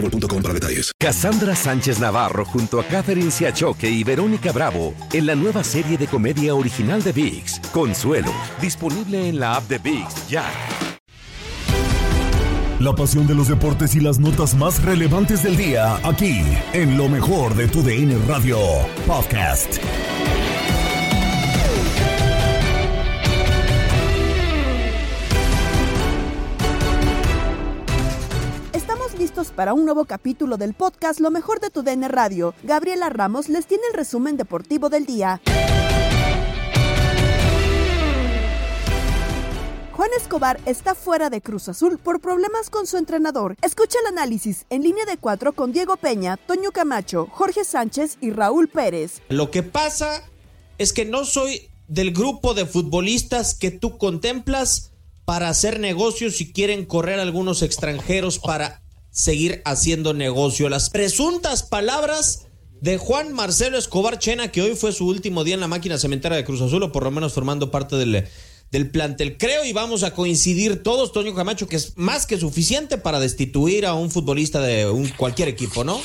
boostmobile.com Sánchez Navarro junto a Catherine Siachoque y Verónica Bravo en la nueva serie de comedia original de VIX, Consuelo, disponible en la app de VIX ya. La pasión de los deportes y las notas más relevantes del día, aquí, en lo mejor de tu DN Radio Podcast. Para un nuevo capítulo del podcast Lo mejor de tu DN Radio. Gabriela Ramos les tiene el resumen deportivo del día. Juan Escobar está fuera de Cruz Azul por problemas con su entrenador. Escucha el análisis en línea de cuatro con Diego Peña, Toño Camacho, Jorge Sánchez y Raúl Pérez. Lo que pasa es que no soy del grupo de futbolistas que tú contemplas para hacer negocios si quieren correr algunos extranjeros para seguir haciendo negocio. Las presuntas palabras de Juan Marcelo Escobar Chena, que hoy fue su último día en la máquina cementera de Cruz Azul, o por lo menos formando parte del, del plantel. Creo y vamos a coincidir todos, Toño Camacho, que es más que suficiente para destituir a un futbolista de un, cualquier equipo, ¿no?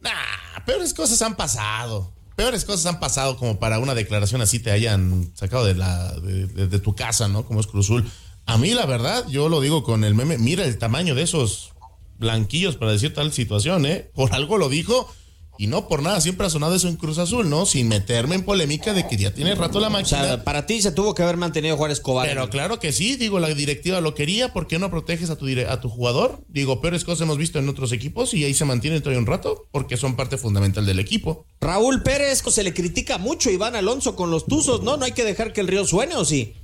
Nah, peores cosas han pasado. Peores cosas han pasado como para una declaración así te hayan sacado de, la, de, de, tu casa, ¿no? Como es Cruzul. A mí, la verdad, yo lo digo con el meme, mira el tamaño de esos blanquillos para decir tal situación, ¿eh? Por algo lo dijo y no por nada, siempre ha sonado eso en Cruz Azul, ¿no? Sin meterme en polémica de que ya tiene rato la máquina. O sea, para ti se tuvo que haber mantenido Juan Escobar. Pero claro que sí, digo, la directiva lo quería, ¿por qué no proteges a tu, a tu jugador? Digo, peores cosas hemos visto en otros equipos y ahí se mantiene todavía un rato porque son parte fundamental del equipo. Raúl Pérez, se le critica mucho a Iván Alonso con los tuzos, ¿no? No hay que dejar que el río suene, ¿o sí?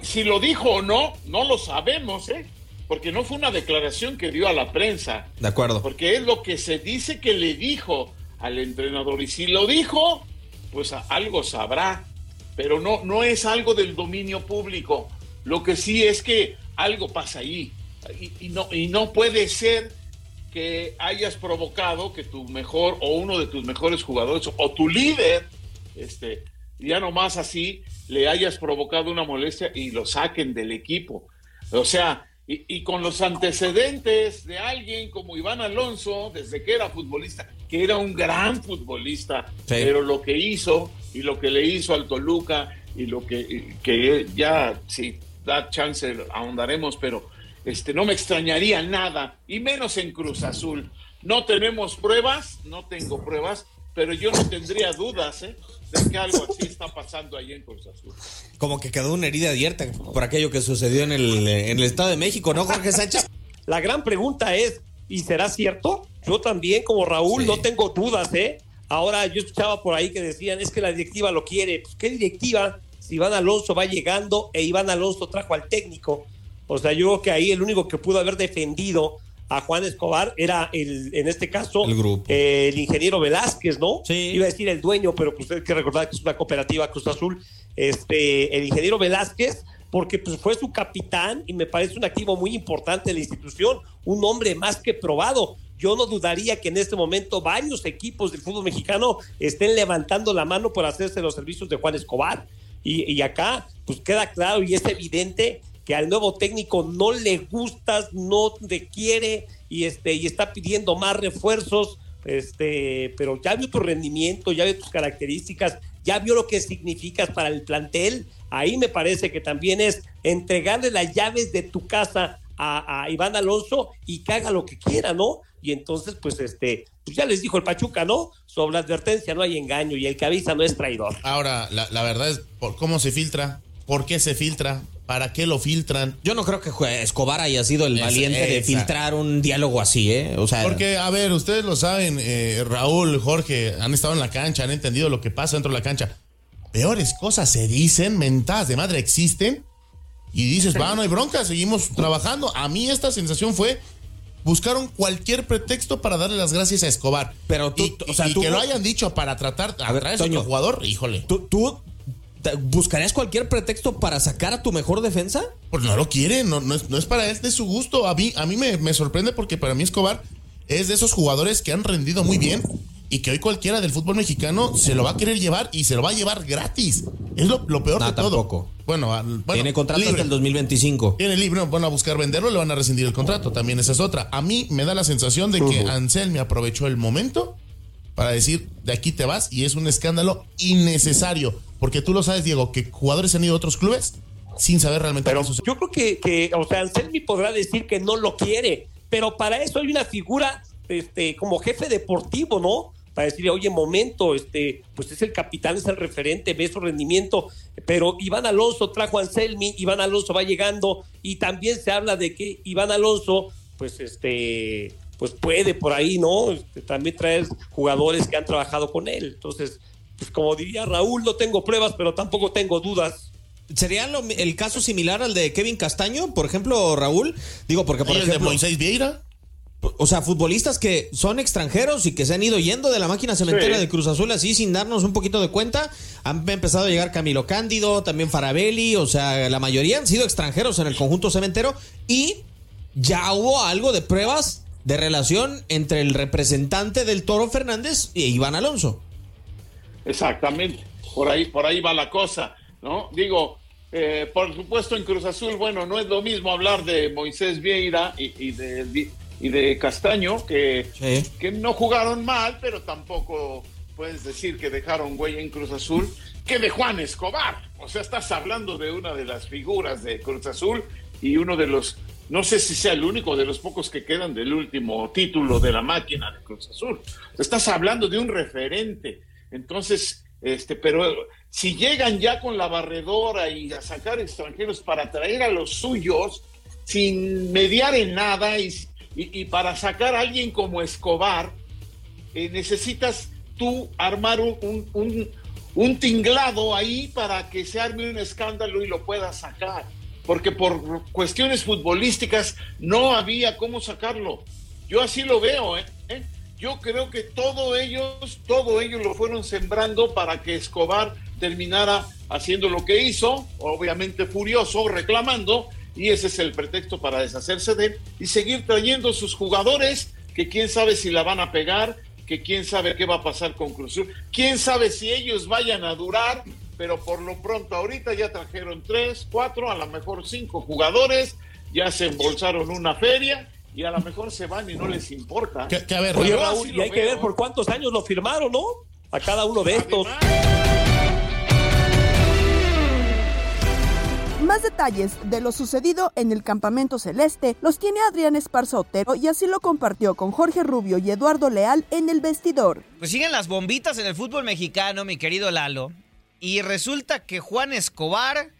Si lo dijo o no, no lo sabemos, ¿eh? Porque no fue una declaración que dio a la prensa. De acuerdo. Porque es lo que se dice que le dijo al entrenador. Y si lo dijo, pues algo sabrá. Pero no, no es algo del dominio público. Lo que sí es que algo pasa ahí. Y, y, no, y no puede ser que hayas provocado que tu mejor o uno de tus mejores jugadores o tu líder, este, ya nomás así, le hayas provocado una molestia y lo saquen del equipo. O sea, y, y, con los antecedentes de alguien como Iván Alonso, desde que era futbolista, que era un gran futbolista, sí. pero lo que hizo y lo que le hizo al Toluca y lo que, que ya, si da chance, ahondaremos, pero este, no me extrañaría nada, y menos en Cruz Azul. No tenemos pruebas, no tengo pruebas, pero yo no tendría dudas, ¿eh? De que algo así está pasando ahí en Cruz Azul. Como que quedó una herida abierta por aquello que sucedió en el, en el Estado de México, ¿no, Jorge Sánchez? La gran pregunta es, ¿y será cierto? Yo también, como Raúl, sí. no tengo dudas, ¿eh? Ahora yo escuchaba por ahí que decían, es que la directiva lo quiere. Pues, ¿Qué directiva? Si Iván Alonso va llegando e Iván Alonso trajo al técnico. O sea, yo creo que ahí el único que pudo haber defendido a Juan Escobar era el, en este caso, el, grupo. Eh, el ingeniero Velázquez, ¿no? Sí. Iba a decir el dueño, pero pues hay que recordar que es una cooperativa Cruz Azul. Este, el ingeniero Velázquez, porque pues, fue su capitán y me parece un activo muy importante de la institución, un hombre más que probado. Yo no dudaría que en este momento varios equipos del fútbol mexicano estén levantando la mano por hacerse los servicios de Juan Escobar. Y, y acá, pues queda claro y es evidente que al nuevo técnico no le gustas, no te quiere y este y está pidiendo más refuerzos, este, pero ya vio tu rendimiento, ya vio tus características, ya vio lo que significas para el plantel. Ahí me parece que también es entregarle las llaves de tu casa a, Iván Alonso y que haga lo que quiera, ¿no? y entonces, pues, este, pues ya les dijo el Pachuca, ¿no? Sobre la advertencia no hay engaño y el que avisa no es traidor. Ahora, la, la verdad es, ¿por ¿cómo se filtra? ¿Por qué se filtra? ¿Para qué lo filtran? Yo no creo que Escobar haya sido el Es- valiente de filtrar un diálogo así, ¿eh? O sea, Porque, a ver, ustedes lo saben, eh, Raúl, Jorge, han estado en la cancha, han entendido lo que pasa dentro de la cancha. Peores cosas se dicen, mentadas de madre existen, y dices, va, no hay bronca, seguimos trabajando. A mí esta sensación fue, buscaron cualquier pretexto para darle las gracias a Escobar. Pero tú- y, o sea, y tú- que lo hayan dicho para tratar a ver, traer a Toño. otro jugador, híjole. ¿tú, buscarías cualquier pretexto para sacar a tu mejor defensa? Pues no lo quiere, no, no, es, no es para él, es de su gusto. A mí, a mí me, me sorprende porque para mí Escobar es de esos jugadores que han rendido muy bien y que hoy cualquiera del fútbol mexicano se lo va a querer llevar y se lo va a llevar gratis. Es lo, lo peor No, de todo. tampoco. Bueno, al- bueno, Tiene contrato libre. hasta el 2025. Tiene libre, van a buscar venderlo, le van a rescindir el contrato. También esa es otra. A mí me da la sensación de que Anselmi aprovechó el momento para decir, de aquí te vas, y es un escándalo innecesario. Porque tú lo sabes, Diego, que jugadores han ido a otros clubes sin saber realmente Pero qué sucede. yo creo que, que, o sea, Anselmi podrá decir que no lo quiere, pero para eso hay una figura este, como jefe deportivo, ¿no? Para decirle, oye, momento, este, pues es el capitán, es el referente, ve su rendimiento, pero Iván Alonso trajo a Anselmi, Iván Alonso va llegando, y también se habla de que Iván Alonso, pues este, pues puede por ahí, ¿no? Este, también traer jugadores que han trabajado con él. Entonces, pues como diría Raúl, no tengo pruebas, pero tampoco tengo dudas. ¿Sería lo- el caso similar al de Kevin Castaño, por ejemplo, Raúl? Digo, porque por ¿Y el de ejemplo, Moisés Vieira? o sea, futbolistas que son extranjeros y que se han ido yendo de la máquina cementera Sí. de Cruz Azul así sin darnos un poquito de cuenta. Han empezado a llegar Camilo Cándido, también Farabelli, o sea, la mayoría han sido extranjeros en el conjunto cementero y ya hubo algo de pruebas de relación entre el representante del Toro Fernández y Iván Alonso. Exactamente, por ahí, por ahí va la cosa, ¿no? Digo, eh, por supuesto en Cruz Azul, bueno, no es lo mismo hablar de Moisés Vieira y, y de, y de Castaño, que, Sí. que no jugaron mal, pero tampoco puedes decir que dejaron güey en Cruz Azul, que de Juan Escobar. O sea, estás hablando de una de las figuras de Cruz Azul y uno de los, no sé si sea el único de los pocos que quedan del último título de la máquina de Cruz Azul. Estás hablando de un referente. Entonces, este, pero si llegan ya con la barredora y a sacar extranjeros para traer a los suyos sin mediar en nada y, y- para sacar a alguien como Escobar, eh, necesitas tú armar un- un- un tinglado ahí para que se arme un escándalo y lo puedas sacar. Porque por cuestiones futbolísticas no había cómo sacarlo. Yo así lo veo, ¿eh? ¿Eh? Yo creo que todo ellos, todo ellos lo fueron sembrando para que Escobar terminara haciendo lo que hizo, obviamente furioso, reclamando, y ese es el pretexto para deshacerse de él y seguir trayendo sus jugadores, que quién sabe si la van a pegar, que quién sabe qué va a pasar con Cruz quién sabe si ellos vayan a durar, pero por lo pronto ahorita ya trajeron tres, cuatro, a lo mejor cinco jugadores, ya se embolsaron una feria y a lo mejor se van y no les importa. Que, que a ver, Oye, Yo Raúl, Raúl, así y hay que ver por cuántos años lo firmaron, ¿no? A cada uno de estos. Más detalles de lo sucedido en el campamento celeste los tiene Adrián Esparza Otero y así lo compartió con Jorge Rubio y Eduardo Leal en el vestidor. Pues siguen las bombitas en el fútbol mexicano, mi querido Lalo. Y resulta que Juan Escobar,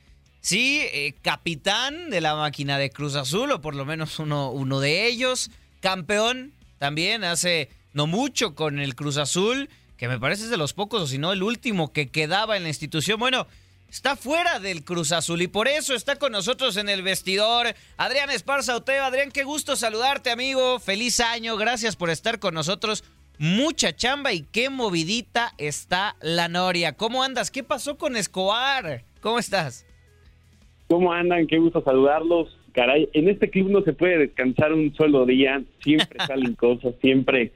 sí, eh, capitán de la máquina de Cruz Azul, o por lo menos uno, uno de ellos, campeón también hace no mucho con el Cruz Azul, que me parece es de los pocos, o si no el último que quedaba en la institución. Bueno, está fuera del Cruz Azul y por eso está con nosotros en el vestidor Adrián Esparza Oteo. Adrián, qué gusto saludarte, amigo. Feliz año, gracias por estar con nosotros. Mucha chamba y qué movidita está la Noria. ¿Cómo andas? ¿Qué pasó con Escobar? ¿Cómo estás? ¿Cómo andan? Qué gusto saludarlos. Caray, en este club no se puede descansar un solo día. Siempre salen cosas, siempre,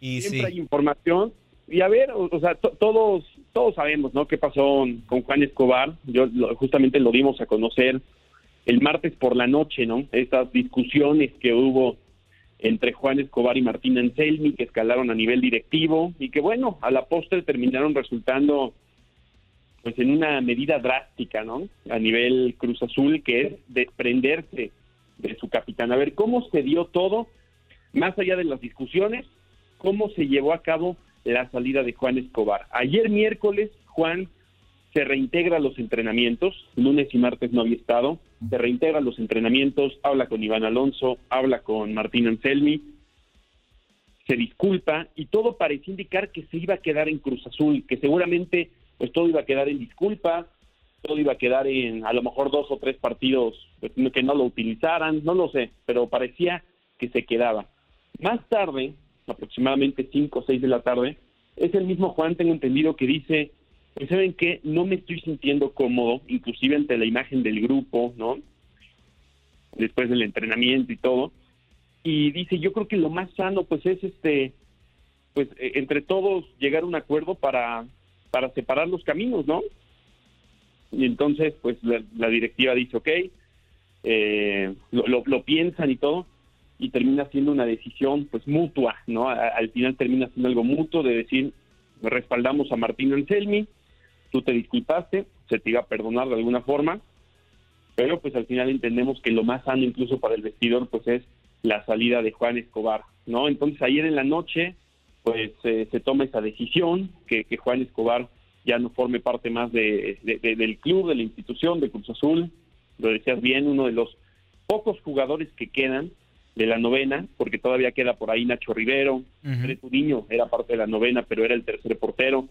Y siempre hay información. Y a ver, o, o sea, to- todos todos sabemos, ¿no? ¿Qué pasó con Juan Escobar? Yo lo- justamente lo dimos a conocer el martes por la noche, ¿no? Estas discusiones que hubo entre Juan Escobar y Martín Anselmi, que escalaron a nivel directivo y que, bueno, a la postre terminaron resultando pues en una medida drástica, ¿no? A nivel Cruz Azul, que es desprenderse de su capitán. A ver, ¿cómo se dio todo? más allá de las discusiones, cómo se llevó a cabo la salida de Juan Escobar. Ayer miércoles, Juan se reintegra los entrenamientos, lunes y martes no había estado, se reintegra los entrenamientos, habla con Iván Alonso, habla con Martín Anselmi, se disculpa y todo parecía indicar que se iba a quedar en Cruz Azul, que seguramente pues todo iba a quedar en disculpa, todo iba a quedar en a lo mejor dos o tres partidos pues, que no lo utilizaran, no lo sé, pero parecía que se quedaba. Más tarde, aproximadamente cinco o seis de la tarde, es el mismo Juan, tengo entendido, que dice, pues saben que no me estoy sintiendo cómodo, inclusive ante la imagen del grupo, ¿no? Después del entrenamiento y todo. Y dice, yo creo que lo más sano pues es este, pues e, entre todos llegar a un acuerdo para, para separar los caminos, ¿no? Y entonces pues la, directiva dice, ok, eh, lo, lo, piensan y todo, y termina siendo una decisión pues mutua, ¿no? al final termina siendo algo mutuo de decir, respaldamos a Martín Anselmi, tú te disculpaste, se te iba a perdonar de alguna forma, pero pues al final entendemos que lo más sano incluso para el vestidor pues es la salida de Juan Escobar, ¿no? Entonces ayer en la noche pues eh, se toma esa decisión, que, que, Juan Escobar ya no forme parte más de, del club, de la institución, de Cruz Azul, lo decías bien, uno de los pocos jugadores que quedan de la novena, porque todavía queda por ahí Nacho Rivero, uh niño era parte de la novena, pero era el tercer portero.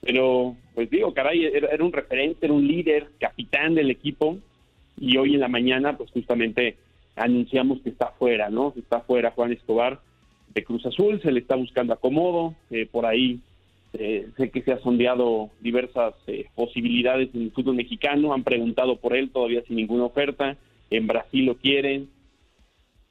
Pero, pues digo, caray, era, un referente, era un líder, capitán del equipo, y hoy en la mañana, pues justamente anunciamos que está fuera, ¿no? Está fuera Juan Escobar de Cruz Azul, se le está buscando acomodo, eh, por ahí eh, sé que se ha sondeado diversas eh, posibilidades en el fútbol mexicano, han preguntado por él todavía sin ninguna oferta, en Brasil lo quieren,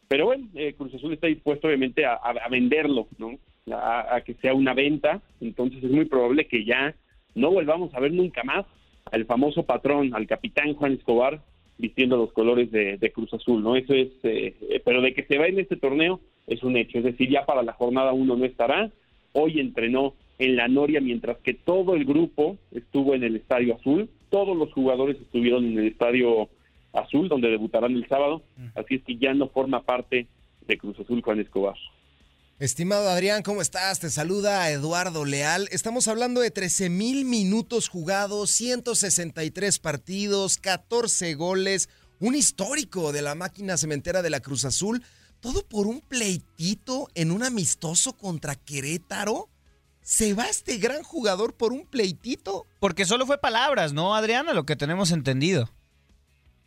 pero bueno, eh, Cruz Azul está dispuesto obviamente a, venderlo, ¿no? A, que sea una venta, entonces es muy probable que ya no volvamos a ver nunca más al famoso patrón, al capitán Juan Escobar, vistiendo los colores de, Cruz Azul, ¿no? Eso es, eh, eh, pero de que se va en este torneo es un hecho, es decir, ya para la jornada uno no estará, hoy entrenó en la Noria mientras que todo el grupo estuvo en el Estadio Azul, todos los jugadores estuvieron en el Estadio Azul, donde debutarán el sábado. Así es que ya no forma parte de Cruz Azul Juan Escobar. Estimado Adrián, ¿cómo estás? Te saluda Eduardo Leal. Estamos hablando de 13 mil minutos jugados, 163 partidos, 14 goles, un histórico de la máquina cementera de la Cruz Azul. Todo por un pleitito en un amistoso contra Querétaro. ¿Se va este gran jugador por un pleitito? Porque solo fue palabras, ¿no, Adrián? A lo que tenemos entendido.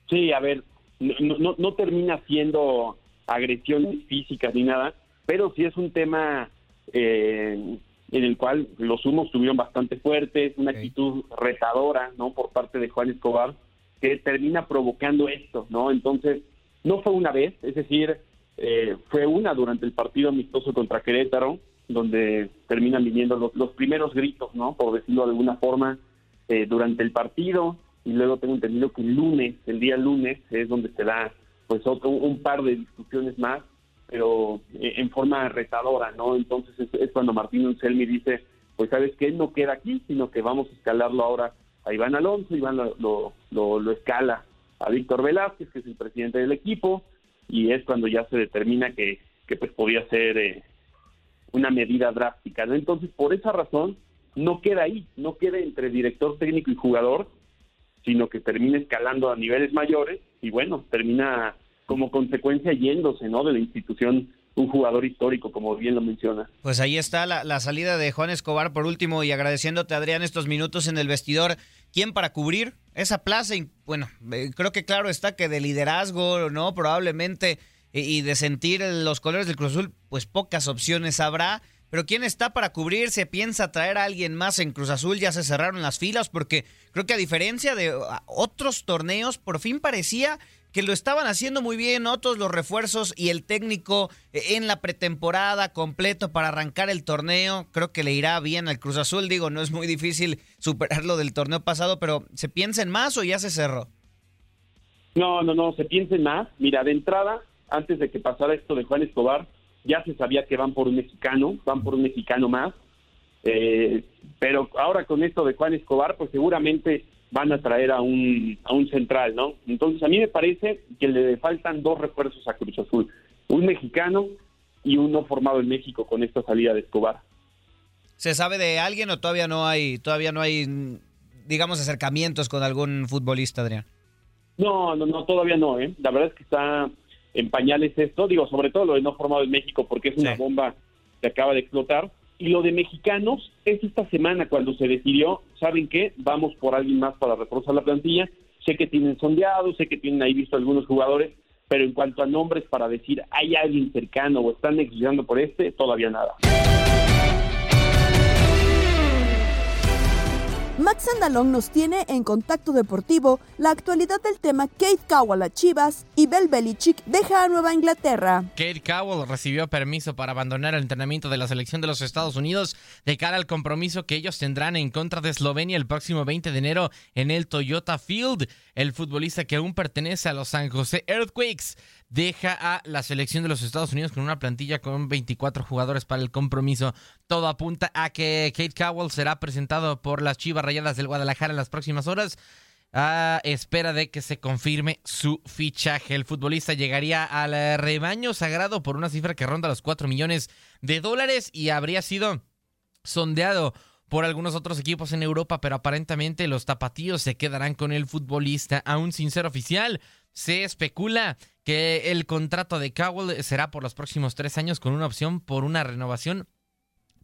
Sí, a ver, no, no, termina siendo agresiones físicas ni nada, pero sí es un tema eh, en el cual los humos estuvieron bastante fuertes, una actitud retadora, ¿no? Por parte de Juan Escobar, que termina provocando esto, ¿no? Entonces, no fue una vez, es decir, eh, fue una durante el partido amistoso contra Querétaro, donde terminan viniendo los, los primeros gritos, ¿no? Por decirlo de alguna forma, eh, durante el partido, y luego tengo entendido que el lunes, el día lunes, es donde se da pues otro, un par de discusiones más, pero eh, en forma retadora, ¿no? Entonces es, cuando Martín Anselmi dice, pues sabes que él no queda aquí, sino que vamos a escalarlo ahora a Iván Alonso, Iván lo, lo, lo, escala a Víctor Velázquez, que es el presidente del equipo, y es cuando ya se determina que, que pues podía ser eh, una medida drástica, ¿no? Entonces, por esa razón, no queda ahí, no queda entre director técnico y jugador, sino que termina escalando a niveles mayores y bueno, termina como consecuencia yéndose, ¿no? De la institución un jugador histórico, como bien lo menciona. Pues ahí está la, salida de Juan Escobar por último y agradeciéndote, Adrián, estos minutos en el vestidor. ¿Quién para cubrir esa plaza? Y, bueno, eh, creo que claro está que de liderazgo, ¿no? Probablemente y de sentir los colores del Cruz Azul, pues pocas opciones habrá. Pero ¿quién está para cubrirse? ¿Piensa traer a alguien más en Cruz Azul? Ya se cerraron las filas porque creo que a diferencia de otros torneos, por fin parecía que lo estaban haciendo muy bien, otros los refuerzos y el técnico eh, en la pretemporada completo para arrancar el torneo. Creo que le irá bien al Cruz Azul. Digo, no es muy difícil superar lo del torneo pasado, pero ¿se piensa en más o ya se cerró? No, no, no, se piensa en más. Mira, de entrada, antes de que pasara esto de Juan Escobar, ya se sabía que van por un mexicano, van por un mexicano más, eh, pero ahora con esto de Juan Escobar, pues seguramente van a traer a un, a un central, ¿no? Entonces a mí me parece que le faltan dos refuerzos a Cruz Azul, un mexicano y uno formado en México con esta salida de Escobar. ¿Se sabe de alguien o todavía no hay, todavía no hay, digamos, acercamientos con algún futbolista, Adrián? No, no, no, todavía no, ¿eh? La verdad es que está en pañales esto, digo, sobre todo lo de no formado en México, porque es una bomba que acaba de explotar. Y lo de mexicanos es esta semana cuando se decidió, ¿saben qué? Vamos por alguien más para reforzar la plantilla. Sé que tienen sondeado, sé que tienen ahí visto algunos jugadores, pero en cuanto a nombres para decir hay alguien cercano o están negociando por este, todavía nada. Max Andalón nos tiene en Contacto Deportivo la actualidad del tema Kate Cowell a Chivas y Bel Belichick deja a Nueva Inglaterra. Kate Cowell recibió permiso para abandonar el entrenamiento de la selección de los Estados Unidos de cara al compromiso que ellos tendrán en contra de Eslovenia el próximo 20 de enero en el Toyota Field. El futbolista que aún pertenece a los San José Earthquakes deja a la selección de los Estados Unidos con una plantilla con 24 jugadores para el compromiso. Todo apunta a que Kate Cowell será presentado por las Chivas Rayadas del Guadalajara en las próximas horas. A espera de que se confirme su fichaje. El futbolista llegaría al rebaño sagrado por una cifra que ronda los 4 millones de dólares y habría sido sondeado por algunos otros equipos en Europa, pero aparentemente los tapatíos se quedarán con el futbolista, aún sin ser oficial. Se especula que el contrato de Cowell será por los próximos tres años con una opción por una renovación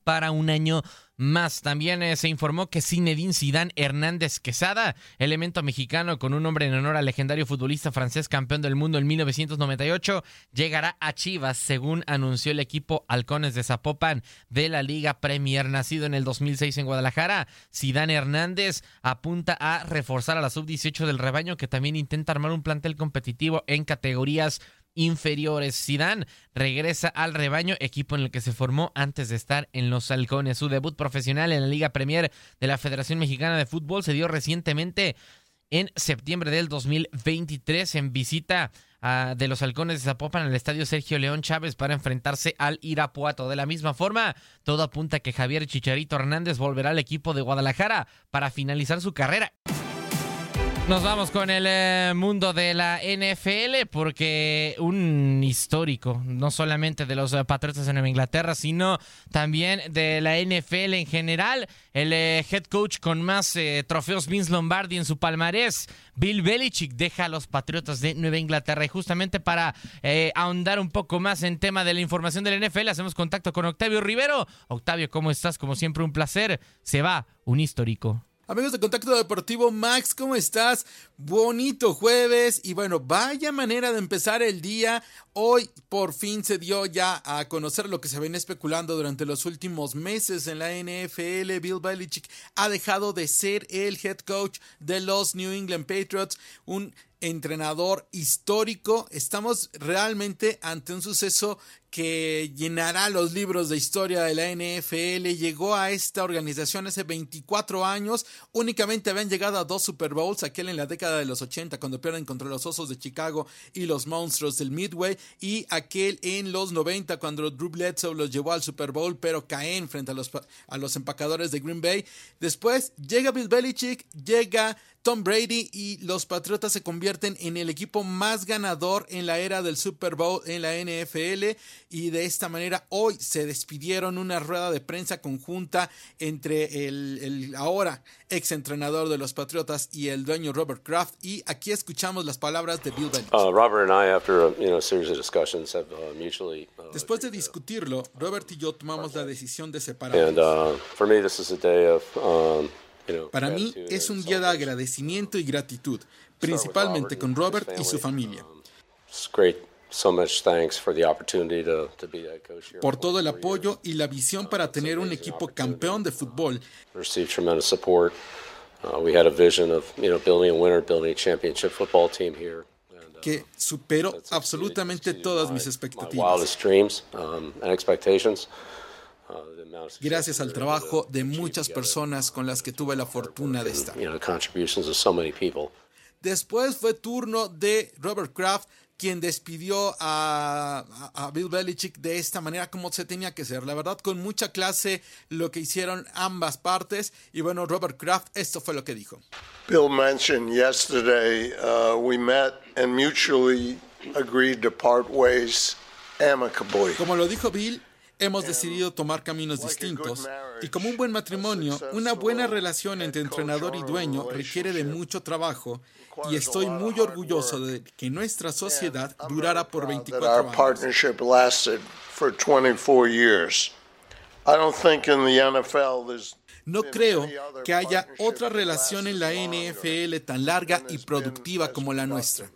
para un año más. También eh, se informó que Zinedine Zidane Hernández Quesada, elemento mexicano con un nombre en honor al legendario futbolista francés campeón del mundo en 1998, llegará a Chivas, según anunció el equipo Halcones de Zapopan de la Liga Premier, nacido en el 2006 en Guadalajara. Zidane Hernández apunta a reforzar a la sub-18 del rebaño, que también intenta armar un plantel competitivo en categorías inferiores. Zidane regresa al rebaño, equipo en el que se formó antes de estar en los Halcones. Su debut profesional en la Liga Premier de la Federación Mexicana de Fútbol se dio recientemente en septiembre del 2023 en visita ah, de los halcones de Zapopan al estadio Sergio León Chávez para enfrentarse al Irapuato. De la misma forma, todo apunta a que Javier Chicharito Hernández volverá al equipo de Guadalajara para finalizar su carrera. Nos vamos con el eh, mundo de la NFL porque un histórico, no solamente de los eh, Patriotas en Nueva Inglaterra, sino también de la NFL en general. El eh, head coach con más trofeos Vince Lombardi en su palmarés, Bill Belichick, deja a los Patriotas de Nueva Inglaterra. Y justamente para ahondar un poco más en tema de la información de la NFL, hacemos contacto con Octavio Rivero. Octavio, ¿cómo estás? Como siempre, un placer. Se va un histórico. Amigos de Contacto Deportivo, Max, ¿cómo estás? Bonito jueves y bueno, vaya manera de empezar el día. Hoy por fin se dio ya a conocer lo que se venía especulando durante los últimos meses en la NFL. Bill Belichick ha dejado de ser el head coach de los New England Patriots, un entrenador histórico. Estamos realmente ante un suceso que llenará los libros de historia de la NFL. Llegó a esta organización hace 24 años. Únicamente habían llegado a dos Super Bowls, aquel en la década de los 80 cuando pierden contra los Osos de Chicago y los Monstruos del Midway y aquel en los 90 cuando Drew Bledsoe los llevó al Super Bowl pero caen frente a los, a los empacadores de Green Bay. Después llega Bill Belichick, llega Tom Brady y los Patriotas se convierten en el equipo más ganador en la era del Super Bowl en la NFL y de esta manera hoy se despidieron una rueda de prensa conjunta entre el, ahora ex entrenador de los Patriotas y el dueño Robert Kraft y aquí escuchamos las palabras de Bill Belichick. Después de discutirlo, Robert y yo tomamos la decisión de separarnos. Para mí es un día de agradecimiento y gratitud, principalmente con Robert y su familia. Por todo el apoyo y la visión para tener un equipo campeón de fútbol. Que superó absolutamente todas mis expectativas. Gracias al trabajo de muchas personas con las que tuve la fortuna de estar. Después fue turno de Robert Kraft, quien despidió a, Bill Belichick de esta manera como se tenía que ser. La verdad, con mucha clase lo que hicieron ambas partes. Y bueno, Robert Kraft, esto fue lo que dijo. Bill mentioned yesterday uh, we met and mutually agreed to part ways Como lo dijo Bill, hemos decidido tomar caminos distintos y como un buen matrimonio, una buena relación entre entrenador y dueño requiere de mucho trabajo y estoy muy orgulloso de que nuestra sociedad durara por 24 años. No creo que haya otra relación en la NFL tan larga y productiva como la nuestra.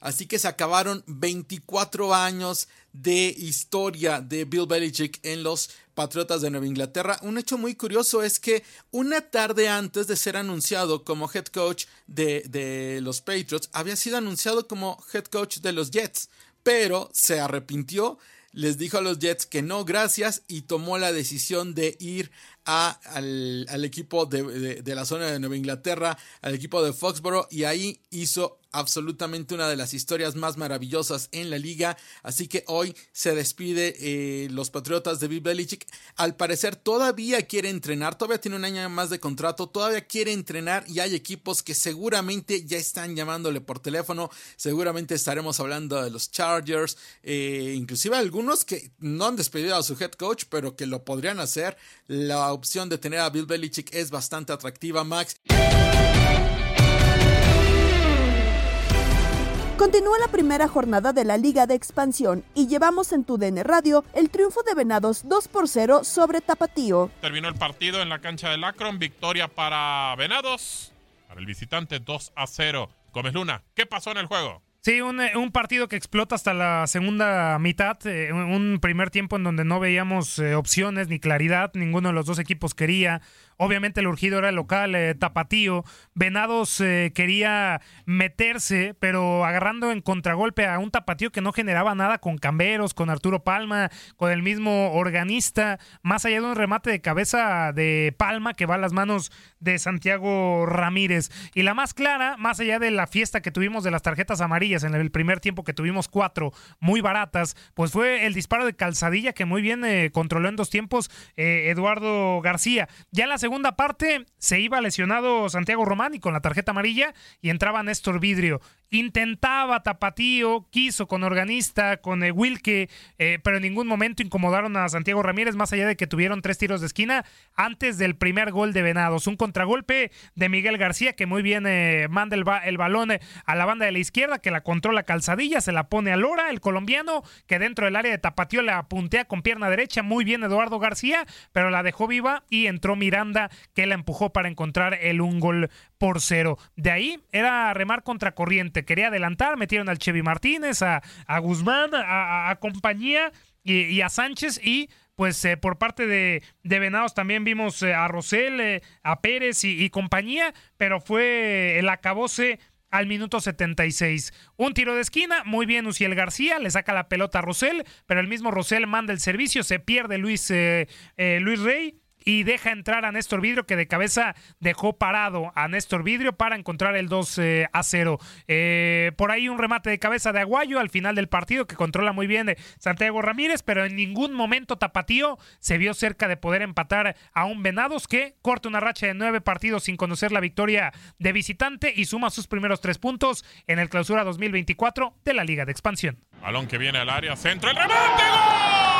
Así que se acabaron 24 años de historia de Bill Belichick en los Patriotas de Nueva Inglaterra. Un hecho muy curioso es que una tarde antes de ser anunciado como head coach de, de los Patriots, había sido anunciado como head coach de los Jets, pero se arrepintió les dijo a los Jets que no, gracias, y tomó la decisión de ir al, equipo de, de, la zona de Nueva Inglaterra, al equipo de Foxborough, y ahí hizo absolutamente una de las historias más maravillosas en la liga. Así que hoy se despide eh, los Patriotas de Bill Belichick. Al parecer todavía quiere entrenar, todavía tiene un año más de contrato, todavía quiere entrenar y hay equipos que seguramente ya están llamándole por teléfono. Seguramente estaremos hablando de los Chargers, eh, inclusive algunos que no han despedido a su head coach, pero que lo podrían hacer. La opción de tener a Bill Belichick es bastante atractiva, Max. Continúa la primera jornada de la Liga de Expansión y llevamos en tu DN Radio el triunfo de Venados 2 por 0 sobre Tapatío. Terminó el partido en la cancha del Akron, victoria para Venados, para el visitante 2 a 0. Gómez Luna, ¿qué pasó en el juego? Sí, un, un, partido que explota hasta la segunda mitad, eh, un primer tiempo en donde no veíamos eh, opciones ni claridad, ninguno de los dos equipos quería. Obviamente el urgido era el local, eh, Tapatío. Venados eh, quería meterse, pero agarrando en contragolpe a un Tapatío que no generaba nada con Camberos, con Arturo Palma, con el mismo organista, más allá de un remate de cabeza de Palma que va a las manos de Santiago Ramírez. Y la más clara, más allá de la fiesta que tuvimos de las tarjetas amarillas en el primer tiempo que tuvimos cuatro muy baratas, pues fue el disparo de calzadilla que muy bien eh, controló en dos tiempos Eduardo García. Ya en la segunda parte se iba lesionado Santiago Román y con la tarjeta amarilla y entraba Néstor Vidrio intentaba Tapatío, quiso con organista, con eh, Wilke, eh, pero en ningún momento incomodaron a Santiago Ramírez, más allá de que tuvieron tres tiros de esquina antes del primer gol de Venados. Un contragolpe de Miguel García que muy bien eh, manda el, balón a la banda de la izquierda, que la controla calzadilla, se la pone a Lora, el colombiano, que dentro del área de Tapatío la apuntea con pierna derecha, muy bien Eduardo García, pero la dejó viva y entró Miranda, que la empujó para encontrar el un gol por cero. De ahí era remar contra corriente, quería adelantar, metieron al Chevy Martínez, a, Guzmán, a, compañía y, a Sánchez y pues eh, por parte de, de, Venados también vimos eh, a Rosell, eh, a Pérez y, compañía, pero fue el acabose al minuto 76. Un tiro de esquina, muy bien Uciel García, le saca la pelota a Rosell, pero el mismo Rosell manda el servicio, se pierde Luis, Luis Rey y deja entrar a Néstor Vidrio, que de cabeza dejó parado a Néstor Vidrio para encontrar el 2 eh, a 0. Eh, por ahí un remate de cabeza de Aguayo al final del partido que controla muy bien de Santiago Ramírez, pero en ningún momento Tapatío se vio cerca de poder empatar a un Venados que corta una racha de nueve partidos sin conocer la victoria de visitante y suma sus primeros tres puntos en el clausura 2024 de la Liga de Expansión. Balón que viene al área, centro, el remate, ¡gol!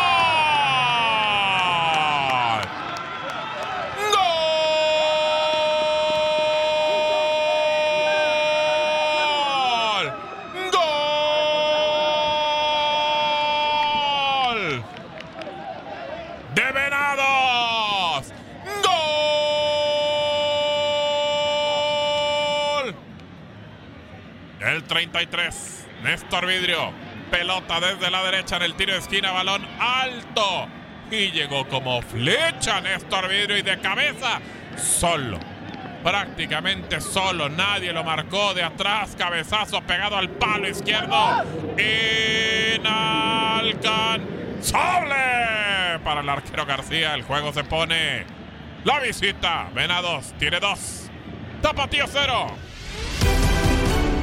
33. Néstor Vidrio. Pelota desde la derecha en el tiro de esquina. Balón alto. Y llegó como flecha Néstor Vidrio y de cabeza. Solo. Prácticamente solo. Nadie lo marcó de atrás. Cabezazo pegado al palo izquierdo. Inalcanzable. Para el arquero García. El juego se pone. La visita. Venados. Tiene dos. Tapatío cero.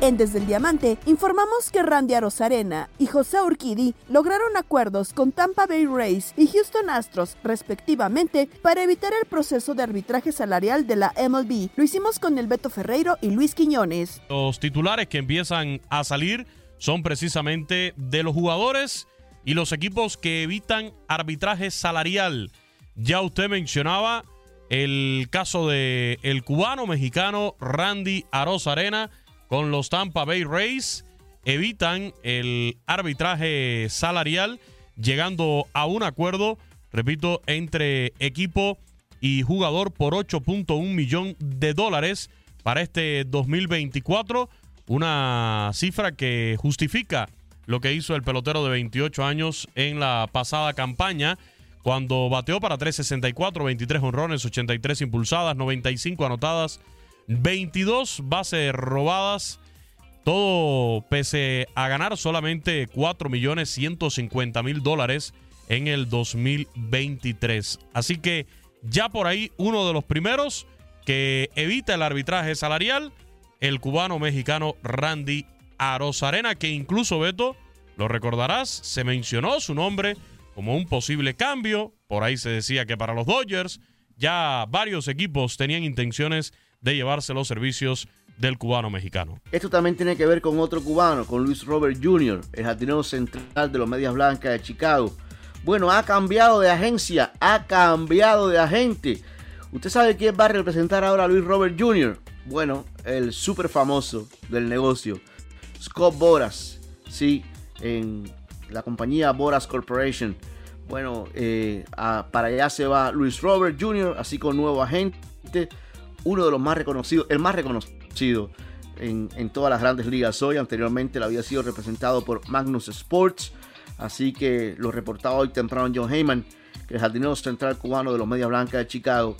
En Desde el Diamante informamos que Randy Arozarena y José Urquidi lograron acuerdos con Tampa Bay Rays y Houston Astros, respectivamente, para evitar el proceso de arbitraje salarial de la MLB. Lo hicimos con el Beto Ferreiro y Luis Quiñones. Los titulares que empiezan a salir son precisamente de los jugadores y los equipos que evitan arbitraje salarial. Ya usted mencionaba el caso de el cubano mexicano Randy Arozarena con los Tampa Bay Rays evitan el arbitraje salarial llegando a un acuerdo, repito, entre equipo y jugador por 8.1 millón de dólares para este 2024, una cifra que justifica lo que hizo el pelotero de 28 años en la pasada campaña cuando bateó para 364, 23 honrones, 83 impulsadas, 95 anotadas, 22 bases robadas. Todo pese a ganar solamente 4 millones 150 mil dólares en el 2023. Así que ya por ahí uno de los primeros que evita el arbitraje salarial, el cubano mexicano Randy Arozarena, que incluso Beto, lo recordarás, se mencionó su nombre como un posible cambio. Por ahí se decía que para los Dodgers ya varios equipos tenían intenciones de llevarse los servicios del cubano mexicano. Esto también tiene que ver con otro cubano, con Luis Robert Jr., el jardinero central de los Medias Blancas de Chicago. Bueno, ha cambiado de agencia, ha cambiado de agente. ¿Usted sabe quién va a representar ahora a Luis Robert Jr.? Bueno, el súper famoso del negocio, Scott Boras, sí, en la compañía Boras Corporation. Bueno, eh, para allá se va Luis Robert Jr., así con nuevo agente uno de los más reconocidos, el más reconocido en, todas las grandes ligas hoy. Anteriormente lo había sido representado por Magnus Sports. Así que lo reportaba hoy temprano John Heyman, que el jardinero central cubano de los Medias Blancas de Chicago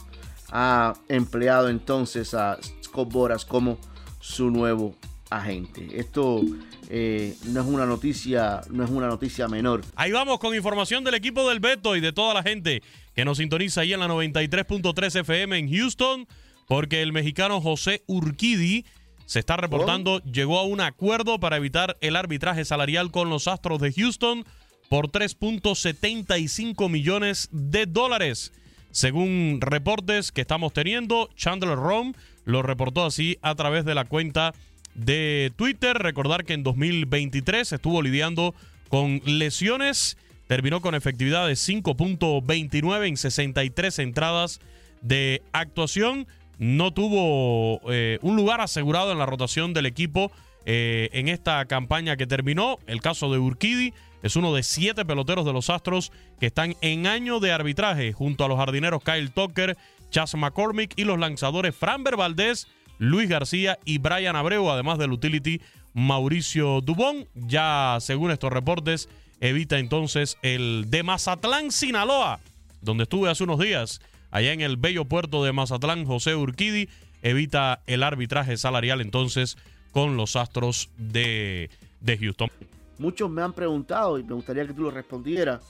ha empleado entonces a Scott Boras como su nuevo agente. Esto eh, no es una noticia, no es una noticia menor. Ahí vamos con información del equipo del Beto y de toda la gente que nos sintoniza ahí en la 93.3 FM en Houston porque el mexicano José Urquidi se está reportando, llegó a un acuerdo para evitar el arbitraje salarial con los Astros de Houston por 3.75 millones de dólares. Según reportes que estamos teniendo, Chandler Rom lo reportó así a través de la cuenta de Twitter. Recordar que en 2023 estuvo lidiando con lesiones, terminó con efectividad de 5.29 en 63 entradas de actuación no tuvo eh, un lugar asegurado en la rotación del equipo eh, en esta campaña que terminó. El caso de Urquidi es uno de siete peloteros de los Astros que están en año de arbitraje junto a los jardineros Kyle Tucker, Chas McCormick y los lanzadores Framber Valdez, Luis García y Brian Abreu, además del utility Mauricio Dubón. Ya según estos reportes, evita entonces el de Mazatlán, Sinaloa, donde estuve hace unos días allá en el bello puerto de Mazatlán, José Urquidi evita el arbitraje salarial entonces con los Astros de, de Houston. Muchos me han preguntado y me gustaría que tú lo respondieras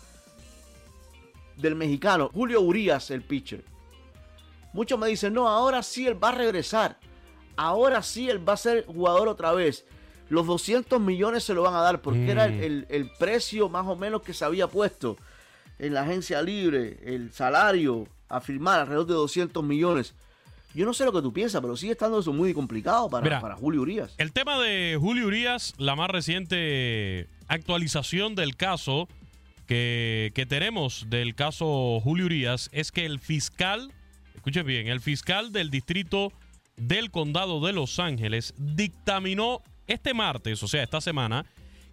del mexicano Julio Urias, el pitcher. Muchos me dicen, no, ahora sí él va a regresar. Ahora sí él va a ser jugador otra vez. Los 200 millones se lo van a dar porque era mm. el, el, precio más o menos que se había puesto en la agencia libre, el salario, a firmar alrededor de 200 millones. Yo no sé lo que tú piensas, pero sigue estando eso muy complicado para, para Julio Urias. El tema de Julio Urias, la más reciente actualización del caso que, que tenemos del caso Julio Urias es que el fiscal, escuche bien, el fiscal del distrito del condado de Los Ángeles dictaminó este martes, o sea, esta semana,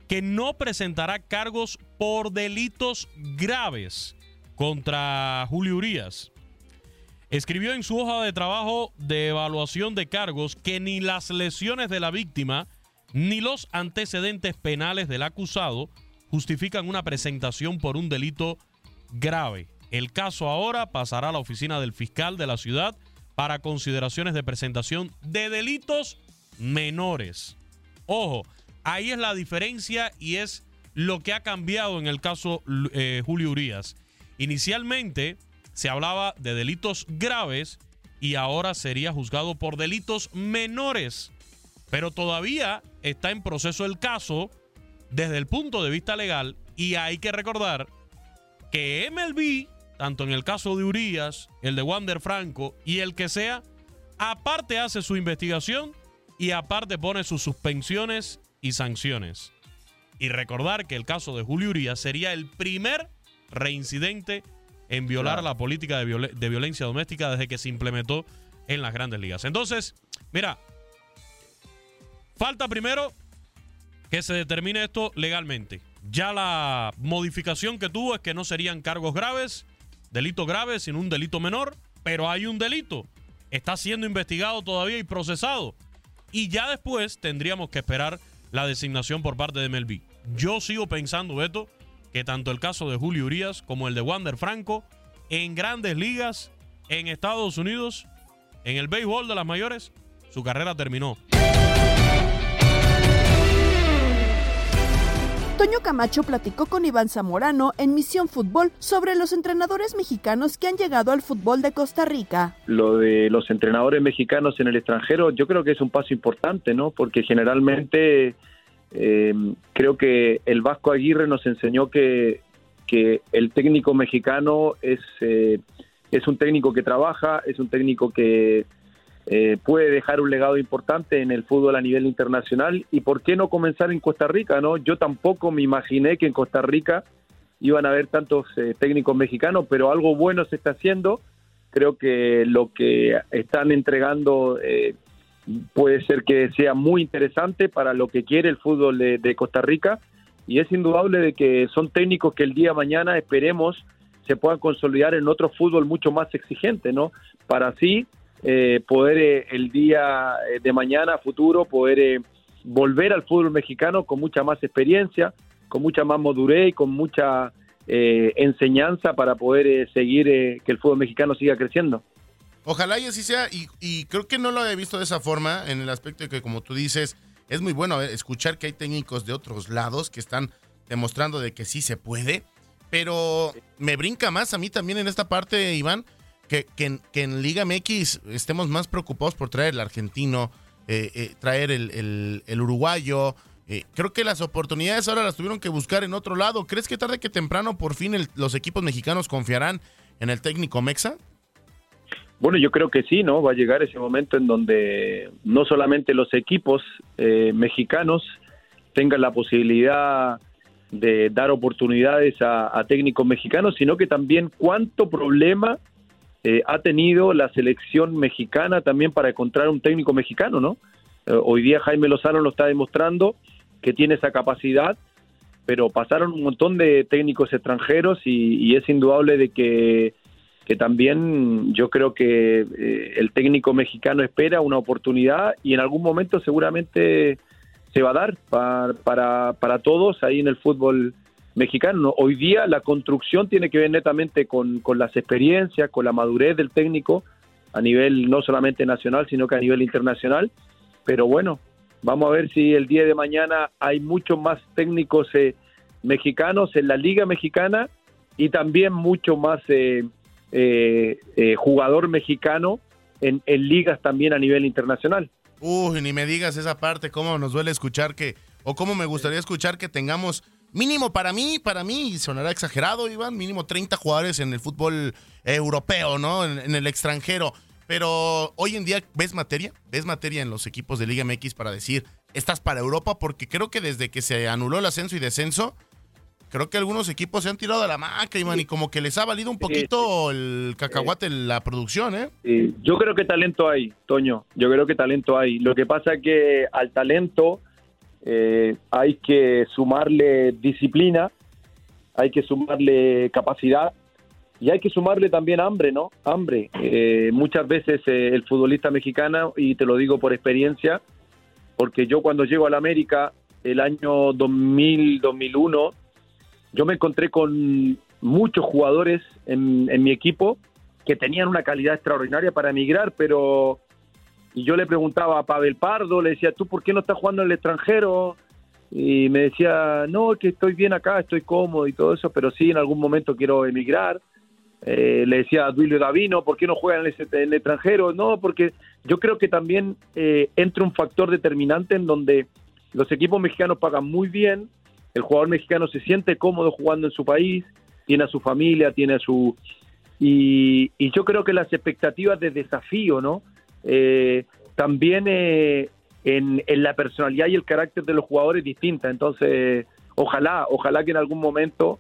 que no presentará cargos por delitos graves contra Julio Urias. escribió en su hoja de trabajo de evaluación de cargos que ni las lesiones de la víctima ni los antecedentes penales del acusado justifican una presentación por un delito grave. El caso ahora pasará a la oficina del fiscal de la ciudad para consideraciones de presentación de delitos menores. Ojo, ahí es la diferencia y es lo que ha cambiado en el caso eh, Julio Urias. Inicialmente se hablaba de delitos graves y ahora sería juzgado por delitos menores. Pero todavía está en proceso el caso desde el punto de vista legal y hay que recordar que MLB, tanto en el caso de Urias, el de Wander Franco y el que sea, aparte hace su investigación y aparte pone sus suspensiones y sanciones. Y recordar que el caso de Julio Urias sería el primer reincidente en violar la política de, de violencia doméstica desde que se implementó en las grandes ligas. Entonces, mira, falta primero que se determine esto legalmente. Ya la modificación que tuvo es que no serían cargos graves, delitos graves, sino un delito menor, pero hay un delito. Está siendo investigado todavía y procesado. Y ya después tendríamos que esperar la designación por parte de Melví. Yo sigo pensando, Beto, que tanto el caso de Julio Urias como el de Wander Franco, en grandes ligas, en Estados Unidos, en el béisbol de las mayores, su carrera terminó. Toño Camacho platicó con Iván Zamorano en Misión Fútbol sobre los entrenadores mexicanos que han llegado al fútbol de Costa Rica. Lo de los entrenadores mexicanos en el extranjero, yo creo que es un paso importante, ¿no? Porque generalmente eh, creo que el Vasco Aguirre nos enseñó que, que el técnico mexicano es, eh, es un técnico que trabaja, es un técnico que eh, puede dejar un legado importante en el fútbol a nivel internacional y por qué no comenzar en Costa Rica, ¿no? Yo tampoco me imaginé que en Costa Rica iban a haber tantos eh, técnicos mexicanos, pero algo bueno se está haciendo. Creo que lo que están entregando puede ser que sea muy interesante para lo que quiere el fútbol de, Costa Rica y es indudable de que son técnicos que el día de mañana esperemos se puedan consolidar en otro fútbol mucho más exigente, ¿no? Para así eh, poder eh, el día eh, de mañana, futuro, poder volver al fútbol mexicano con mucha más experiencia, con mucha más madurez y con mucha enseñanza para poder seguir que el fútbol mexicano siga creciendo. Ojalá y así sea, y, creo que no lo he visto de esa forma, en el aspecto de que, como tú dices, es muy bueno escuchar que hay técnicos de otros lados que están demostrando de que sí se puede, pero me brinca más a mí también en esta parte, Iván, que, en, Liga MX estemos más preocupados por traer el argentino, eh, eh, traer el, uruguayo. Eh, creo que las oportunidades ahora las tuvieron que buscar en otro lado. ¿Crees que tarde que temprano por fin los equipos mexicanos confiarán en el técnico Mexa? Bueno, yo creo que sí, ¿no? Va a llegar ese momento en donde no solamente los equipos mexicanos tengan la posibilidad de dar oportunidades a, a técnicos mexicanos, sino que también cuánto problema eh, ha tenido la selección mexicana también para encontrar un técnico mexicano, ¿no? Eh, hoy día Jaime Lozano lo está demostrando que tiene esa capacidad, pero pasaron un montón de técnicos extranjeros y, es indudable de que, que, también yo creo que eh, el técnico mexicano espera una oportunidad y en algún momento seguramente se va a dar para, para, para todos ahí en el fútbol mexicano. Hoy día la construcción tiene que ver netamente con, las experiencias, con la madurez del técnico a nivel no solamente nacional, sino que a nivel internacional. Pero bueno, vamos a ver si el día de mañana hay muchos más técnicos eh, mexicanos en la liga mexicana y también mucho más eh, eh, jugador mexicano en, en ligas también a nivel internacional. Uy, ni me digas esa parte, cómo nos duele escuchar que, o cómo me gustaría escuchar que tengamos mínimo para mí, para mí, sonará exagerado, Iván, mínimo 30 jugadores en el fútbol europeo, ¿no? En, el extranjero. Pero hoy en día, ¿ves materia? ¿Ves materia en los equipos de Liga MX para decir, estás para Europa? Porque creo que desde que se anuló el ascenso y descenso, creo que algunos equipos se han tirado de la maca, Iván, y como que les ha valido un poquito el cacahuate la producción, ¿eh? Yo creo que talento hay, Toño. Yo creo que talento hay. Lo que pasa es que al talento eh, hay que sumarle disciplina, hay que sumarle capacidad y hay que sumarle también hambre, ¿no? Hambre. Eh, muchas veces eh, el futbolista mexicano, y te lo digo por experiencia, porque yo cuando llego a la América, el año 2000, 2001, yo me encontré con muchos jugadores en, mi equipo que tenían una calidad extraordinaria para emigrar, pero y yo le preguntaba a Pavel Pardo, le decía, ¿tú por qué no estás jugando en el extranjero? Y me decía, no, que estoy bien acá, estoy cómodo y todo eso, pero sí, en algún momento quiero emigrar. Eh, le decía a Duilio Davino, ¿por qué no juega en el, en el extranjero? No, porque yo creo que también eh, entra un factor determinante en donde los equipos mexicanos pagan muy bien, el jugador mexicano se siente cómodo jugando en su país, tiene a su familia, tiene a su... Y, yo creo que las expectativas de desafío, ¿no? Eh, también eh, en, en la personalidad y el carácter de los jugadores distinta. Entonces, ojalá, ojalá que en algún momento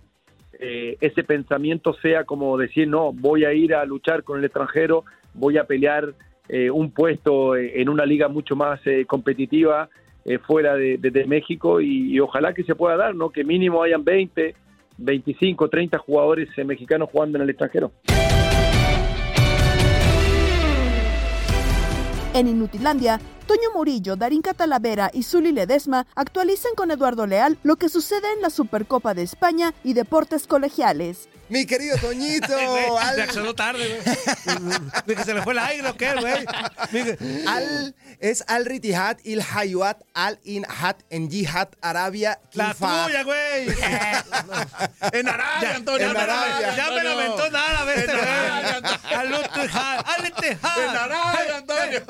eh, ese pensamiento sea como decir, no, voy a ir a luchar con el extranjero, voy a pelear eh, un puesto en una liga mucho más eh, competitiva eh, fuera de, de- de México y, y ojalá que se pueda dar, ¿no? Que mínimo hayan 20, 25, 30 jugadores eh, mexicanos jugando en el extranjero. En Inutilandia, Toño Murillo, Darín Catalavera y Zuli Ledesma actualizan con Eduardo Leal lo que sucede en la Supercopa de España y deportes colegiales. Mi querido Toñito. Al- Reaccionó tarde, güey. Dije, se le fue el aire, ¿o qué, güey? Al, es Al Ritihad Il Hayuat Al Inhat en Jihad Arabia La Kifa. tuya, güey. En Arabia, Antonio. Ya, en Arabia, ya me la aventó nada, En vete, Arabia, güey. Al Ittihad, al Ittihad. En Arabia, Antonio.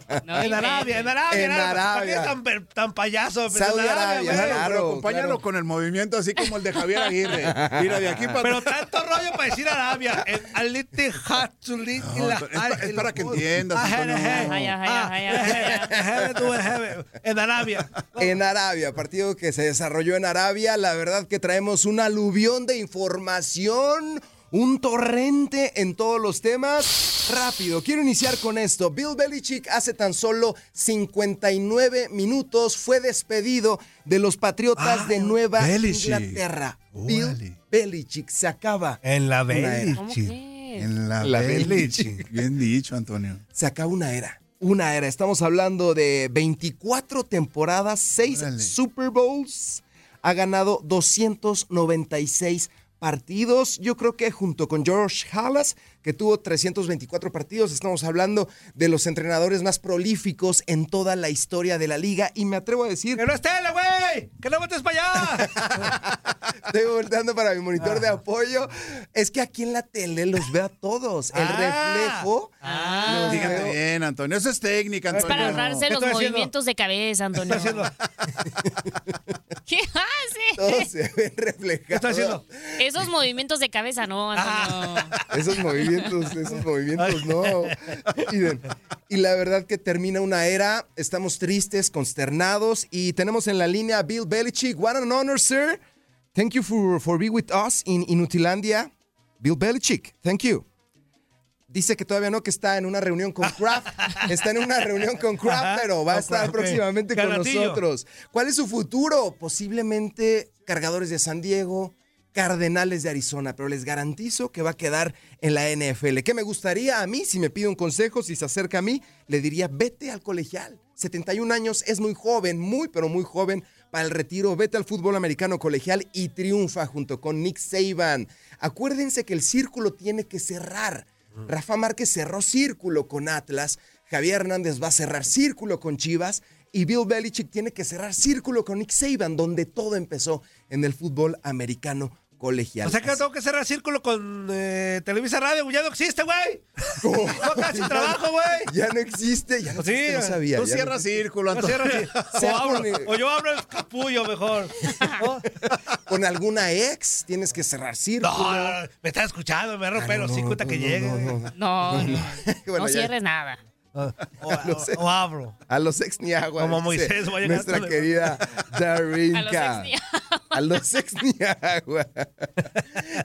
En Arabia, en Arabia. En ¿Para Arabia. qué tan, payaso? Pues, Saudi en Arabia, claro, Pero acompáñalo claro. con el movimiento así como el de Javier Aguirre. Mira, de aquí para Pero tanto rollo para decir Arabia. El Al Ittihad, Zulit y la- es es para que entiendas. En Arabia. En Arabia, partido que se desarrolló en Arabia. La verdad que traemos un aluvión de información, un torrente en todos los temas. Rápido, quiero iniciar con esto. Bill Belichick hace tan solo 59 minutos fue despedido de los Patriotas de Nueva Belichick. Inglaterra. Bill Belichick se acaba. En la. Belichick. En la, La Belichick. Bien dicho, Antonio. Se acaba una era. Una era. Estamos hablando de 24 temporadas, 6 Órale. Super Bowls. Ha ganado 296 partidos. Yo creo que junto con George Halas, que tuvo 324 partidos, estamos hablando de los entrenadores más prolíficos en toda la historia de la liga. Y me atrevo a decir, ¡Que no es tele, güey! ¡Que no metes para allá! estoy volteando para mi monitor de apoyo, es que aquí en la tele los veo a todos. El Ah. reflejo. Ah. Fíjate bien, Antonio. Eso es técnica, Es Antonio. para ahorrarse ¿Qué los haciendo? movimientos de cabeza, Antonio. ¿Qué hace? Todos se ven reflejados. ¿Qué estoy haciendo? Esos movimientos de cabeza, no, Antonio. Esos movimientos, esos movimientos, no. Miren, Y la verdad que termina una era, estamos tristes, consternados y tenemos en la línea a Bill Belichick. What an honor, sir. Thank you for, for being with us in Inutilandia. Bill Belichick, thank you. Dice que todavía no, que está en una reunión con Kraft. Está en una reunión con Kraft, pero va a estar próximamente con nosotros. ¿Cuál es su futuro? Posiblemente cargadores de San Diego, Cardenales de Arizona, pero les garantizo que va a quedar en la NFL. ¿Qué me gustaría a mí? Si me pide un consejo, si se acerca a mí, le diría, vete al colegial. 71 años es muy joven, muy, pero muy joven para el retiro. Vete al fútbol americano colegial y triunfa junto con Nick Saban. Acuérdense que el círculo tiene que cerrar. Rafa Márquez cerró círculo con Atlas, Javier Hernández va a cerrar círculo con Chivas y Bill Belichick tiene que cerrar círculo con Nick Saban, donde todo empezó en el fútbol americano colegial. O sea que tengo que cerrar círculo con eh, Televisa Radio, ya no existe, güey. Casi trabajo, güey. ya no existe, ya no Sí, existe, no sabía. Tú ya no cierras círculo, No así. Se O, abro- o yo abro el capullo mejor. ¿No? Con alguna ex tienes que cerrar círculo. No, no, no, me estás escuchando, me rompe los cinco que llegue. no, No, no, no, Bueno, ya- cierres nada. O, ex- o abro. A los ex ni agua. Como Moisés, vaya Nuestra querida A los Darinka. Ex- A los ex Niagua.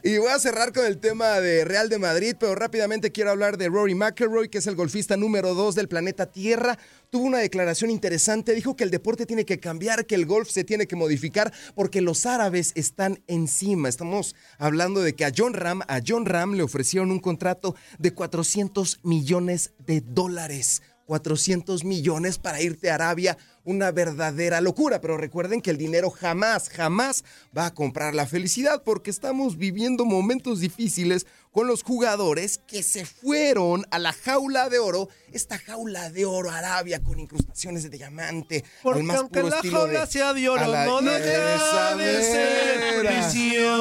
Y voy a cerrar con el tema de Real de Madrid, pero rápidamente quiero hablar de Rory McIlroy, que es el golfista número dos del planeta Tierra. Tuvo una declaración interesante, dijo que el deporte tiene que cambiar, que el golf se tiene que modificar, porque los árabes están encima. Estamos hablando de que a John Ram, a John Ram le ofrecieron un contrato de 400 millones de dólares. 400 millones para irte a Arabia, una verdadera locura. Pero recuerden que el dinero jamás, jamás va a comprar la felicidad porque estamos viviendo momentos difíciles con los jugadores que se fueron a la jaula de oro, esta jaula de oro Arabia con incrustaciones de diamante. Porque al más aunque puro la estilo jaula de- sea de oro, a la- no deja de ser prisión.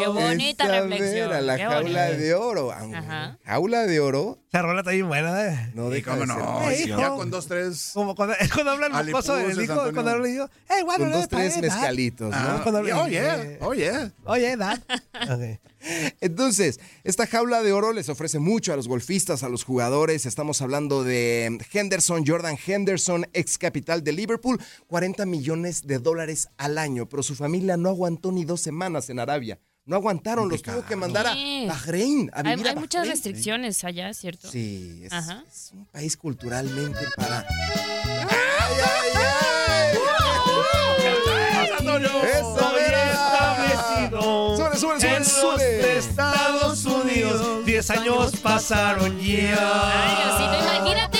Qué bonita reflexión. vera, la qué jaula bonita. de oro. aunque- Ajá. Jaula de oro. Esa rola está bien buena, ¿eh? No deja cómo de no, ser ya con dos, tres. Como es cuando habla el mocoso Alipuses, del hijo, cuando habla el hijo. ¡Eh, bueno, Con dos, tres bien, Dad". mezcalitos, ¿no? Ah, oh, yeah. Oye, Dad. Entonces, esta jaula de oro les ofrece mucho a los golfistas, a los jugadores. Estamos hablando de Henderson, Jordan Henderson, ex capital de Liverpool, 40 millones de dólares al año, pero su familia no aguantó ni dos semanas en Arabia. No aguantaron, los tuvo que mandar a. Bahrein, a Hay, vivir a hay muchas Bahrein. restricciones allá, ¿cierto? Sí, es, Ajá. es un país culturalmente para... ¡Esa establecido Súbele, súbele, súbele, en los. Estados Unidos. Diez años pasaron ya. Ay, Diosito, imagínate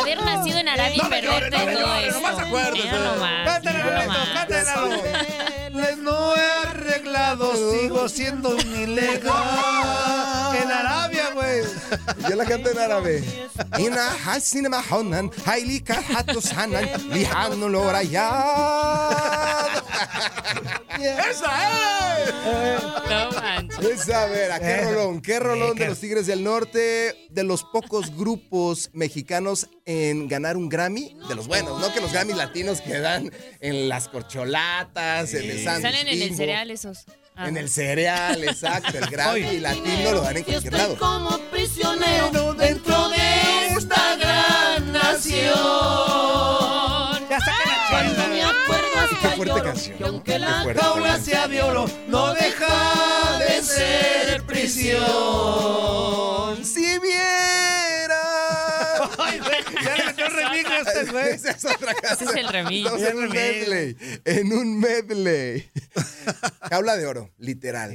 haber nacido en Arabia y perderte todo esto. Mira nomás, Cántale, mira Lalo, nomás. cántale, Sigo siendo un ilegal. Yo la canto en árabe. ¡Esa es! No manches. Esa, vera, qué Eh, rolón, qué rolón eh, de qué- los Tigres del Norte, de los pocos grupos mexicanos en ganar un Grammy, de los buenos, no que los Grammys latinos que dan en las corcholatas, en el sándwich Salen en el cereal esos. Ajá. En el cereal, exacto, el Grammy latino lo dan en cualquier lado. como prisionero dentro de esta gran nación. Ya saca la Cuando me acuerdo hasta Qué fuerte lloro, canción. que aunque la fuerte. jaula sea de oro, no deja de ser prisión. Si viera. Ay, ya le güey. Esa es otra canción. Ese es el remix. Estamos en un medley. En un medley. Jaula de oro, literal.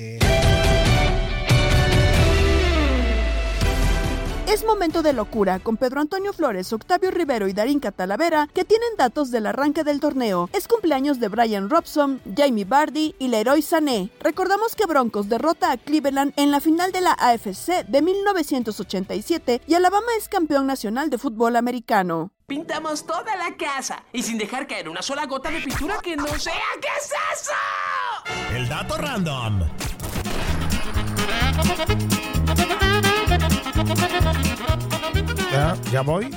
Es momento de locura con Pedro Antonio Flores, Octavio Rivero y Darín Catalavera que tienen datos del arranque del torneo. Es cumpleaños de Brian Robson, Jamie Bardi y Leroy Sané. Recordamos que Broncos derrota a Cleveland en la final de la AFC de 1987 y Alabama es campeón nacional de fútbol americano. Pintamos toda la casa y sin dejar caer una sola gota de pintura que no sea. ¿Qué es eso? El dato random. ¿Ya, ya voy?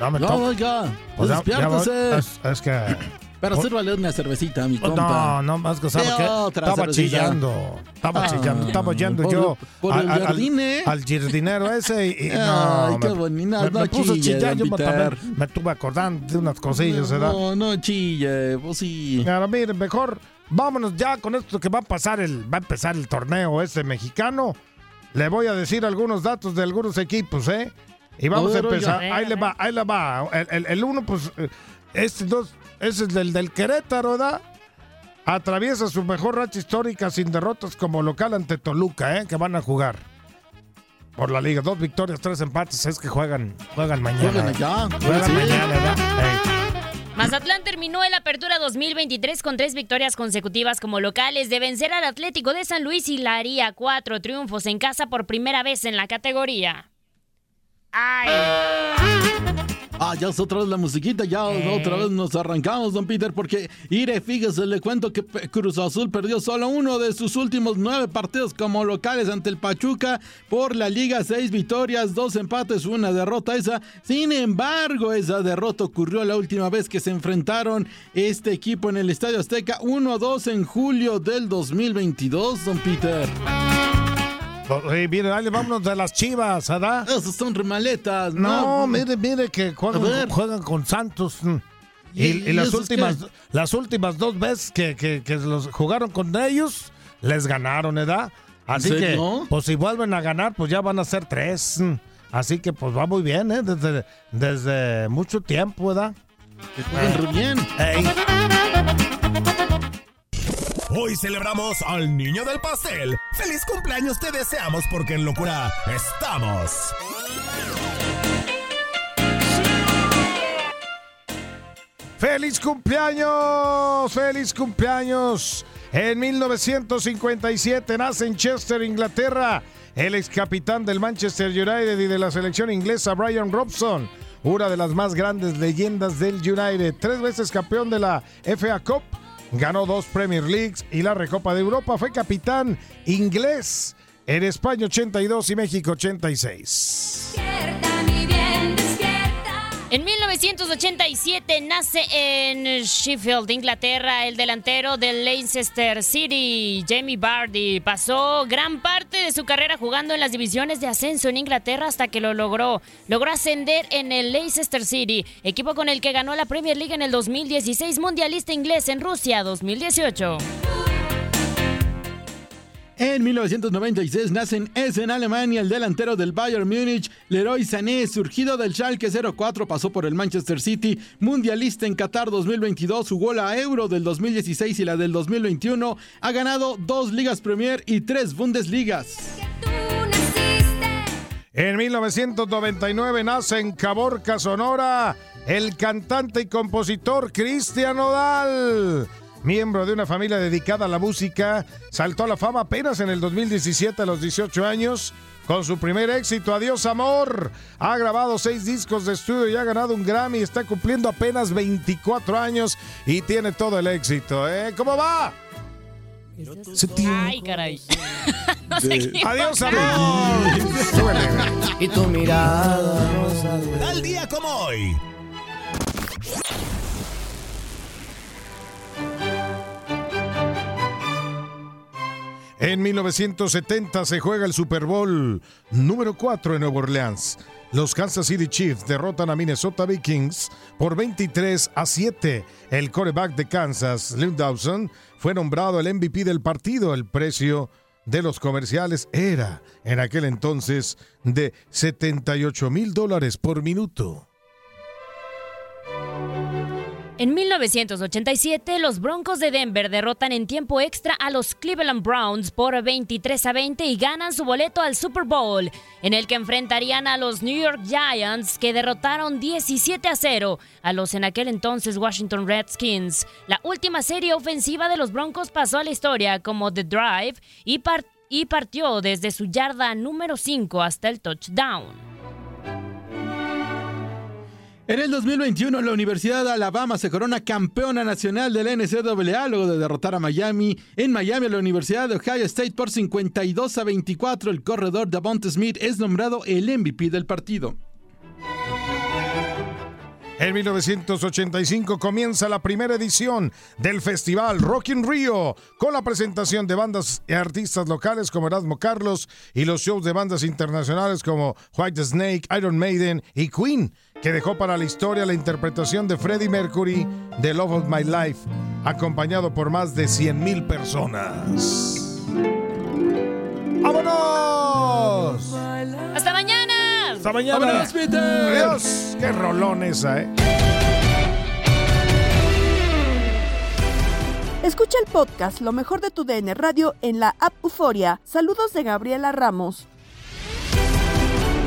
Ya me No, toca. oiga, Pues ya- ya voy. despiértese. Es, es que... Pero sírvale una cervecita, mi No, compa. no, más que sabe ¿Qué que otra estaba cervecita? chillando. Estaba Ah, chillando, estaba yendo por- yo por el al, al- jardín, ¿eh? al jardinero ese y, y Ay, no, qué me, bonito. me, No me puso chillar, yo me, también Peter. me estuve acordando de unas cosillas, ¿verdad? No, no chille, pues sí. Ahora miren, mejor vámonos ya con esto que va a pasar el, va a empezar el torneo ese mexicano. Le voy a decir algunos datos de algunos equipos, ¿eh? Y vamos a, ver, empezar. Ahí le va, ahí le va. El, el- el uno, pues, eh, este dos, ese es del, del Querétaro, ¿verdad? Atraviesa su mejor racha histórica sin derrotas como local ante Toluca, ¿eh? Que van a jugar. Por la liga, dos victorias, tres empates, es que juegan, juegan mañana. Juegan allá, Juegan sí. mañana. Mazatlán terminó el Apertura 2023 con tres victorias consecutivas como locales de vencer al Atlético de San Luis y la haría cuatro triunfos en casa por primera vez en la categoría. Ah, ya es otra vez la musiquita, ya otra vez nos arrancamos, don Peter, porque, ire, fíjese, le cuento que Cruz Azul perdió solo uno de sus últimos nueve partidos como locales ante el Pachuca por la Liga, seis victorias, dos empates, una derrota esa. Sin embargo, esa derrota ocurrió la última vez que se enfrentaron este equipo en el Estadio Azteca, 1-2 en julio del 2022, don Peter. Ey, mire, dale, vámonos de las chivas, ¿verdad? Esas son remaletas, No, ¿no? mire, mire que juegan, con Santos. mm. Y, ¿Y- y y las últimas qué? las últimas dos veces que, que- que los jugaron con ellos, les ganaron, ¿verdad? Así ¿En que, pues si vuelven a ganar, pues ya van a ser tres. Mm. Así que pues va muy bien, ¿eh? Desde, desde mucho tiempo, ¿verdad? Que jueguen re bien. Hoy celebramos al niño del pastel. ¡Feliz cumpleaños te deseamos porque en locura estamos! ¡Feliz cumpleaños! ¡Feliz cumpleaños! En 1957 nace en Chester, Inglaterra, el ex capitán del Manchester United y de la selección inglesa Brian Robson, una de las más grandes leyendas del United, tres veces campeón de la FA Cup, ganó dos Premier Leagues y la Recopa de Europa, fue capitán inglés en España 82 y México 86. En 1987 nace en Sheffield, Inglaterra, el delantero del Leicester City, Jamie Vardy. Pasó gran parte de su carrera jugando en las divisiones de ascenso en Inglaterra hasta que lo logró. Logró ascender en el Leicester City, equipo con el que ganó la Premier League en el 2016, mundialista inglés en Rusia 2018. En 1996 nace en Alemania, el delantero del Bayern Múnich, Leroy Sané, surgido del Schalke 04, pasó por el Manchester City, mundialista en Qatar 2022, jugó la Euro del 2016 y la del 2021, ha ganado dos Ligas Premier y tres Bundesligas. En 1999 nace en Caborca, Sonora, el cantante y compositor Cristian Odal. Miembro de una familia dedicada a la música, saltó a la fama apenas en el 2017 a los 18 años. Con su primer éxito, Adiós Amor, ha grabado seis discos de estudio y ha ganado un Grammy. Está cumpliendo apenas 24 años y tiene todo el éxito. ¿eh? ¿Cómo va? Ay, caray. no sé quién Adiós, amor. Y tu mirada. Tal día como hoy. En 1970 se juega el Super Bowl número 4 en Nueva Orleans. Los Kansas City Chiefs derrotan a Minnesota Vikings por 23 a 7. El quarterback de Kansas, Lynn Dawson, fue nombrado el MVP del partido. El precio de los comerciales era, en aquel entonces, de 78 mil dólares por minuto. En 1987, los Broncos de Denver derrotan en tiempo extra a los Cleveland Browns por 23 a 20 y ganan su boleto al Super Bowl, en el que enfrentarían a los New York Giants, que derrotaron 17 a 0 a los en aquel entonces Washington Redskins. La última serie ofensiva de los Broncos pasó a la historia como The Drive y, y partió desde su yarda número 5 hasta el touchdown. En el 2021, la Universidad de Alabama se corona campeona nacional del NCAA luego de derrotar a Miami. En Miami, la Universidad de Ohio State por 52 a 24. El corredor Davonte Smith es nombrado el MVP del partido. En 1985 comienza la primera edición del festival Rock in Rio con la presentación de bandas y artistas locales como Erasmo Carlos y los shows de bandas internacionales como White Snake, Iron Maiden y Queen, que dejó para la historia la interpretación de Freddie Mercury de Love of My Life, acompañado por más de 100 mil personas. ¡Vámonos! ¡Hasta mañana! ¡Hasta mañana! ¡Vámonos, Peter! ¡Adiós! ¡Qué rolón esa, eh! Escucha el podcast Lo mejor de tu DN Radio en la app Euforia. Saludos de Gabriela Ramos.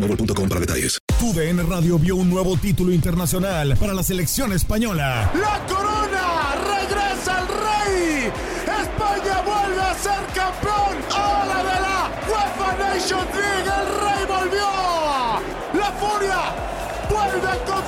boostmobile.com para detalles. Radio vio un nuevo título internacional para la selección española. ¡La corona! ¡Regresa el rey! ¡España vuelve a ser campeón! ¡Ahora de la UEFA Nations League!